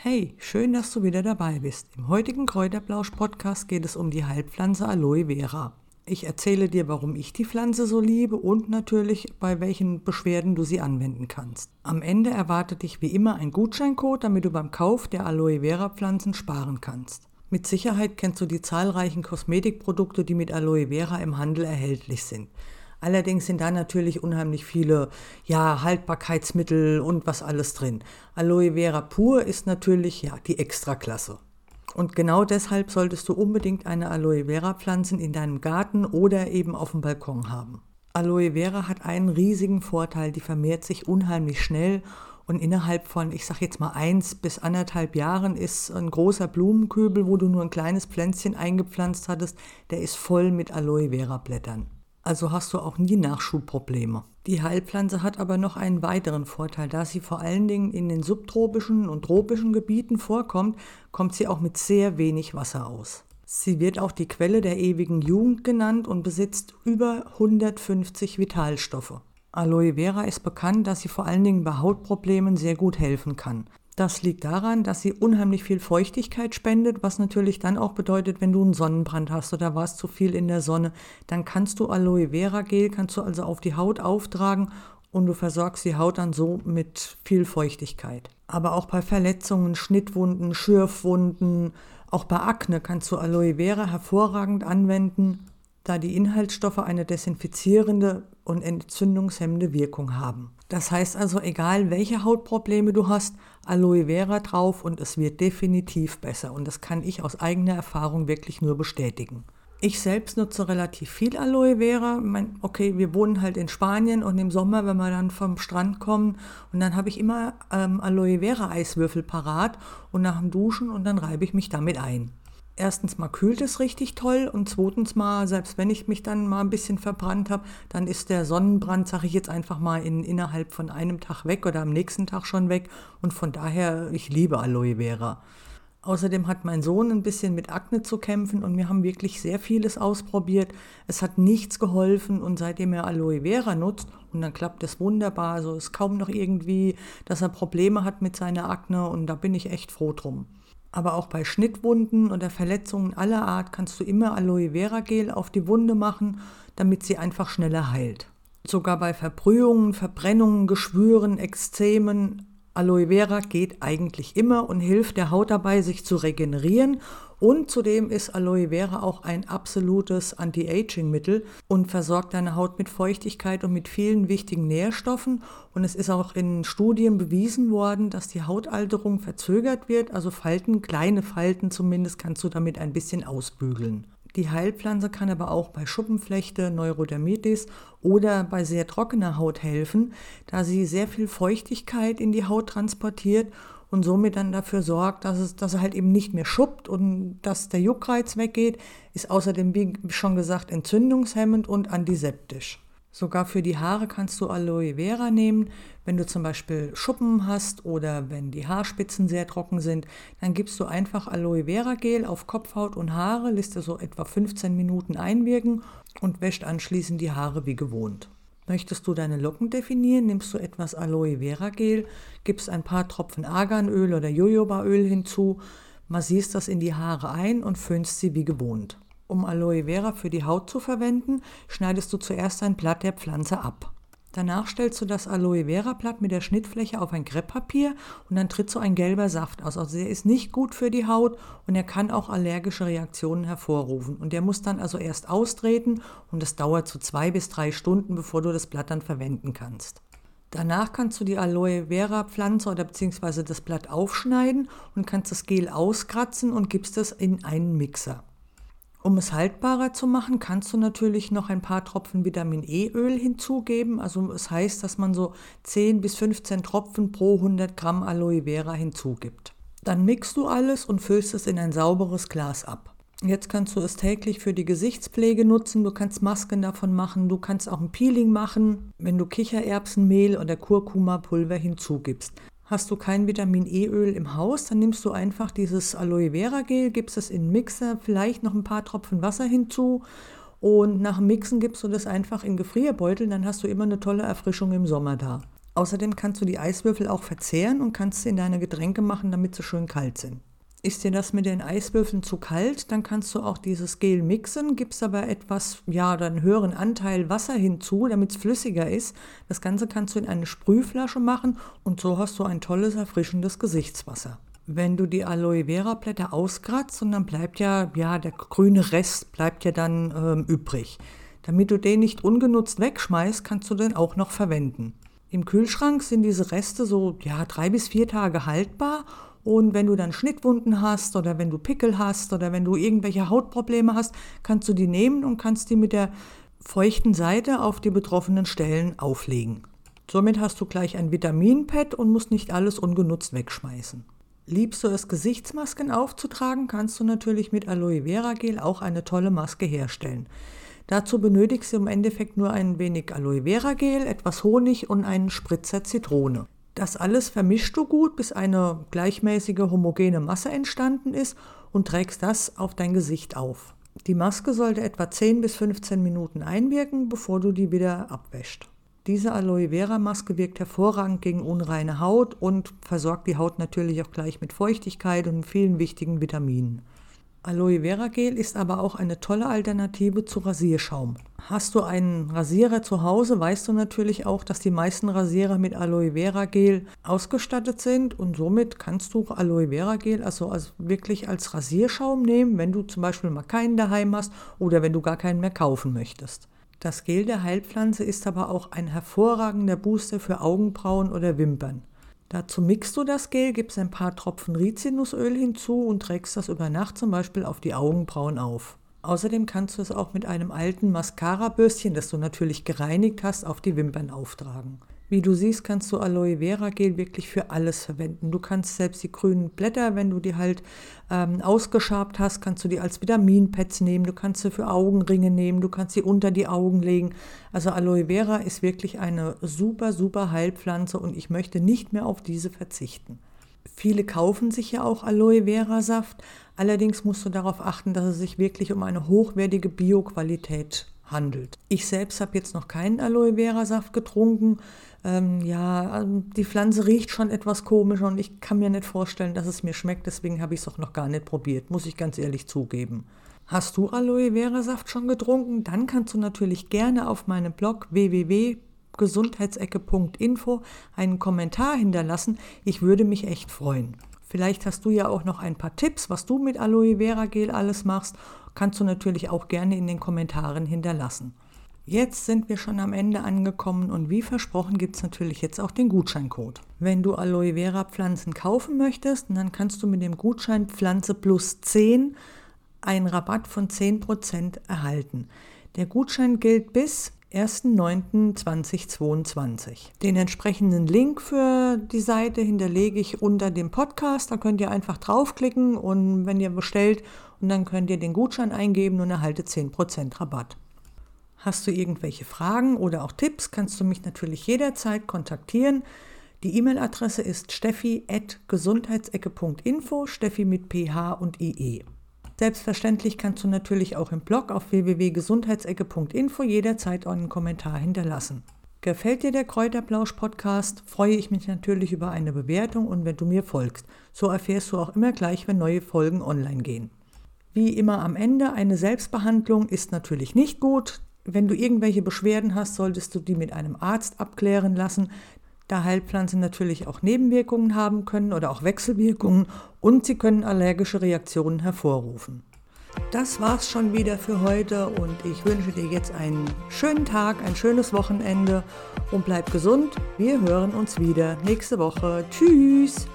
Hey, schön, dass du wieder dabei bist. Im heutigen Kräuterblausch-Podcast geht es um die Heilpflanze Aloe Vera. Ich erzähle dir, warum ich die Pflanze so liebe und natürlich, bei welchen Beschwerden du sie anwenden kannst. Am Ende erwartet dich wie immer ein Gutscheincode, damit du beim Kauf der Aloe Vera Pflanzen sparen kannst. Mit Sicherheit kennst du die zahlreichen Kosmetikprodukte, die mit Aloe Vera im Handel erhältlich sind. Allerdings sind da natürlich unheimlich viele ja, Haltbarkeitsmittel und was alles drin. Aloe Vera pur ist natürlich ja, die Extraklasse. Und genau deshalb solltest du unbedingt eine Aloe Vera Pflanzen in deinem Garten oder eben auf dem Balkon haben. Aloe Vera hat einen riesigen Vorteil, die vermehrt sich unheimlich schnell und innerhalb von, ich sag jetzt mal eins bis anderthalb Jahren ist ein großer Blumenkübel, wo du nur ein kleines Pflänzchen eingepflanzt hattest, der ist voll mit Aloe Vera Blättern also hast du auch nie Nachschubprobleme. Die Heilpflanze hat aber noch einen weiteren Vorteil. Da sie vor allen Dingen in den subtropischen und tropischen Gebieten vorkommt, kommt sie auch mit sehr wenig Wasser aus. Sie wird auch die Quelle der ewigen Jugend genannt und besitzt über 150 Vitalstoffe. Aloe Vera ist bekannt, dass sie vor allen Dingen bei Hautproblemen sehr gut helfen kann. Das liegt daran, dass sie unheimlich viel Feuchtigkeit spendet, was natürlich dann auch bedeutet, wenn du einen Sonnenbrand hast oder warst zu viel in der Sonne, dann kannst du Aloe Vera Gel, kannst du also auf die Haut auftragen und du versorgst die Haut dann so mit viel Feuchtigkeit. Aber auch bei Verletzungen, Schnittwunden, Schürfwunden, auch bei Akne kannst du Aloe Vera hervorragend anwenden, da die Inhaltsstoffe eine desinfizierende und entzündungshemmende Wirkung haben. Das heißt also, egal welche Hautprobleme du hast, Aloe Vera drauf und es wird definitiv besser. Und das kann ich aus eigener Erfahrung wirklich nur bestätigen. Ich selbst nutze relativ viel Aloe Vera. Okay, wir wohnen halt in Spanien und im Sommer, wenn wir dann vom Strand kommen, und dann habe ich immer ähm, Aloe Vera Eiswürfel parat und nach dem Duschen und dann reibe ich mich damit ein erstens mal kühlt es richtig toll und zweitens mal, selbst wenn ich mich dann mal ein bisschen verbrannt habe, dann ist der Sonnenbrand, sage ich jetzt einfach mal, in, innerhalb von einem Tag weg oder am nächsten Tag schon weg. Und von daher, ich liebe Aloe Vera. Außerdem hat mein Sohn ein bisschen mit Akne zu kämpfen und wir haben wirklich sehr vieles ausprobiert. Es hat nichts geholfen und seitdem er Aloe Vera nutzt, und dann klappt es wunderbar, also es ist kaum noch irgendwie, dass er Probleme hat mit seiner Akne und da bin ich echt froh drum. Aber auch bei Schnittwunden oder Verletzungen aller Art kannst du immer Aloe Vera Gel auf die Wunde machen, damit sie einfach schneller heilt. Sogar bei Verbrühungen, Verbrennungen, Geschwüren, Ekzemen, Aloe Vera geht eigentlich immer und hilft der Haut dabei, sich zu regenerieren. Und zudem ist Aloe Vera auch ein absolutes Anti-Aging-Mittel und versorgt deine Haut mit Feuchtigkeit und mit vielen wichtigen Nährstoffen. Und es ist auch in Studien bewiesen worden, dass die Hautalterung verzögert wird. Also Falten, kleine Falten zumindest, kannst du damit ein bisschen ausbügeln. Die Heilpflanze kann aber auch bei Schuppenflechte, Neurodermitis oder bei sehr trockener Haut helfen, da sie sehr viel Feuchtigkeit in die Haut transportiert und somit dann dafür sorgt, dass es, dass er halt eben nicht mehr schuppt und dass der Juckreiz weggeht, ist außerdem, wie schon gesagt, entzündungshemmend und antiseptisch. Sogar für die Haare kannst du Aloe Vera nehmen. Wenn du zum Beispiel Schuppen hast oder wenn die Haarspitzen sehr trocken sind, dann gibst du einfach Aloe Vera Gel auf Kopfhaut und Haare, lässt du so etwa 15 Minuten einwirken und wäscht anschließend die Haare wie gewohnt. Möchtest du deine Locken definieren, nimmst du etwas Aloe Vera Gel, gibst ein paar Tropfen Arganöl oder Jojobaöl hinzu, massierst das in die Haare ein und föhnst sie wie gewohnt. Um Aloe Vera für die Haut zu verwenden, schneidest du zuerst ein Blatt der Pflanze ab. Danach stellst du das Aloe Vera Blatt mit der Schnittfläche auf ein Krepppapier und dann tritt so ein gelber Saft aus. Also der ist nicht gut für die Haut und er kann auch allergische Reaktionen hervorrufen. Und der muss dann also erst austreten und es dauert so zwei bis drei Stunden, bevor du das Blatt dann verwenden kannst. Danach kannst du die Aloe Vera Pflanze oder beziehungsweise das Blatt aufschneiden und kannst das Gel auskratzen und gibst es in einen Mixer. Um es haltbarer zu machen, kannst du natürlich noch ein paar Tropfen Vitamin E-Öl hinzugeben. Also es heißt, dass man so 10 bis 15 Tropfen pro 100 Gramm Aloe Vera hinzugibt. Dann mixt du alles und füllst es in ein sauberes Glas ab. Jetzt kannst du es täglich für die Gesichtspflege nutzen. Du kannst Masken davon machen. Du kannst auch ein Peeling machen, wenn du Kichererbsenmehl oder Kurkuma-Pulver hinzugibst. Hast du kein Vitamin E-Öl im Haus, dann nimmst du einfach dieses Aloe Vera Gel, gibst es in den Mixer, vielleicht noch ein paar Tropfen Wasser hinzu und nach dem Mixen gibst du das einfach in Gefrierbeutel, dann hast du immer eine tolle Erfrischung im Sommer da. Außerdem kannst du die Eiswürfel auch verzehren und kannst sie in deine Getränke machen, damit sie schön kalt sind. Ist dir das mit den Eiswürfeln zu kalt, dann kannst du auch dieses Gel mixen, gibst aber etwas, ja, einen höheren Anteil Wasser hinzu, damit es flüssiger ist. Das Ganze kannst du in eine Sprühflasche machen und so hast du ein tolles, erfrischendes Gesichtswasser. Wenn du die Aloe Vera Blätter auskratzt und dann bleibt ja, ja, der grüne Rest bleibt ja dann ähm, übrig. Damit du den nicht ungenutzt wegschmeißt, kannst du den auch noch verwenden. Im Kühlschrank sind diese Reste so ja, drei bis vier Tage haltbar und wenn du dann Schnittwunden hast oder wenn du Pickel hast oder wenn du irgendwelche Hautprobleme hast, kannst du die nehmen und kannst die mit der feuchten Seite auf die betroffenen Stellen auflegen. Somit hast du gleich ein Vitaminpad und musst nicht alles ungenutzt wegschmeißen. Liebst du es, Gesichtsmasken aufzutragen, kannst du natürlich mit Aloe Vera Gel auch eine tolle Maske herstellen. Dazu benötigst du im Endeffekt nur ein wenig Aloe Vera Gel, etwas Honig und einen Spritzer Zitrone. Das alles vermischst du gut, bis eine gleichmäßige homogene Masse entstanden ist und trägst das auf dein Gesicht auf. Die Maske sollte etwa 10 bis 15 Minuten einwirken, bevor du die wieder abwäscht. Diese Aloe Vera Maske wirkt hervorragend gegen unreine Haut und versorgt die Haut natürlich auch gleich mit Feuchtigkeit und vielen wichtigen Vitaminen. Aloe Vera Gel ist aber auch eine tolle Alternative zu Rasierschaum. Hast du einen Rasierer zu Hause, weißt du natürlich auch, dass die meisten Rasierer mit Aloe Vera Gel ausgestattet sind und somit kannst du Aloe Vera Gel also als, wirklich als Rasierschaum nehmen, wenn du zum Beispiel mal keinen daheim hast oder wenn du gar keinen mehr kaufen möchtest. Das Gel der Heilpflanze ist aber auch ein hervorragender Booster für Augenbrauen oder Wimpern. Dazu mixt du das Gel, gibst ein paar Tropfen Rizinusöl hinzu und trägst das über Nacht zum Beispiel auf die Augenbrauen auf. Außerdem kannst du es auch mit einem alten Mascara-Bürstchen, das du natürlich gereinigt hast, auf die Wimpern auftragen. Wie du siehst, kannst du Aloe Vera Gel wirklich für alles verwenden. Du kannst selbst die grünen Blätter, wenn du die halt ähm, ausgeschabt hast, kannst du die als Vitaminpads nehmen. Du kannst sie für Augenringe nehmen. Du kannst sie unter die Augen legen. Also Aloe Vera ist wirklich eine super, super Heilpflanze und ich möchte nicht mehr auf diese verzichten. Viele kaufen sich ja auch Aloe Vera Saft. Allerdings musst du darauf achten, dass es sich wirklich um eine hochwertige Bioqualität handelt. Ich selbst habe jetzt noch keinen Aloe Vera Saft getrunken. Ähm, ja, also die Pflanze riecht schon etwas komisch und ich kann mir nicht vorstellen, dass es mir schmeckt. Deswegen habe ich es auch noch gar nicht probiert, muss ich ganz ehrlich zugeben. Hast du Aloe Vera Saft schon getrunken? Dann kannst du natürlich gerne auf meinem Blog www.gesundheitsecke.info einen Kommentar hinterlassen. Ich würde mich echt freuen. Vielleicht hast du ja auch noch ein paar Tipps, was du mit Aloe Vera Gel alles machst kannst du natürlich auch gerne in den Kommentaren hinterlassen. Jetzt sind wir schon am Ende angekommen und wie versprochen gibt es natürlich jetzt auch den Gutscheincode. Wenn du Aloe Vera Pflanzen kaufen möchtest, dann kannst du mit dem Gutschein Pflanze plus 10 einen Rabatt von 10% erhalten. Der Gutschein gilt bis 1.9.2022. Den entsprechenden Link für die Seite hinterlege ich unter dem Podcast. Da könnt ihr einfach draufklicken und wenn ihr bestellt und dann könnt ihr den Gutschein eingeben und erhaltet 10% Rabatt. Hast du irgendwelche Fragen oder auch Tipps, kannst du mich natürlich jederzeit kontaktieren. Die E-Mail-Adresse ist steffi.gesundheitsecke.info, Steffi mit PH und IE. Selbstverständlich kannst du natürlich auch im Blog auf www.gesundheitsecke.info jederzeit einen Kommentar hinterlassen. Gefällt dir der Kräuterblausch-Podcast, freue ich mich natürlich über eine Bewertung und wenn du mir folgst. So erfährst du auch immer gleich, wenn neue Folgen online gehen. Wie immer am Ende, eine Selbstbehandlung ist natürlich nicht gut. Wenn du irgendwelche Beschwerden hast, solltest du die mit einem Arzt abklären lassen, da Heilpflanzen natürlich auch Nebenwirkungen haben können oder auch Wechselwirkungen und sie können allergische Reaktionen hervorrufen. Das war's schon wieder für heute und ich wünsche dir jetzt einen schönen Tag, ein schönes Wochenende und bleib gesund. Wir hören uns wieder nächste Woche. Tschüss!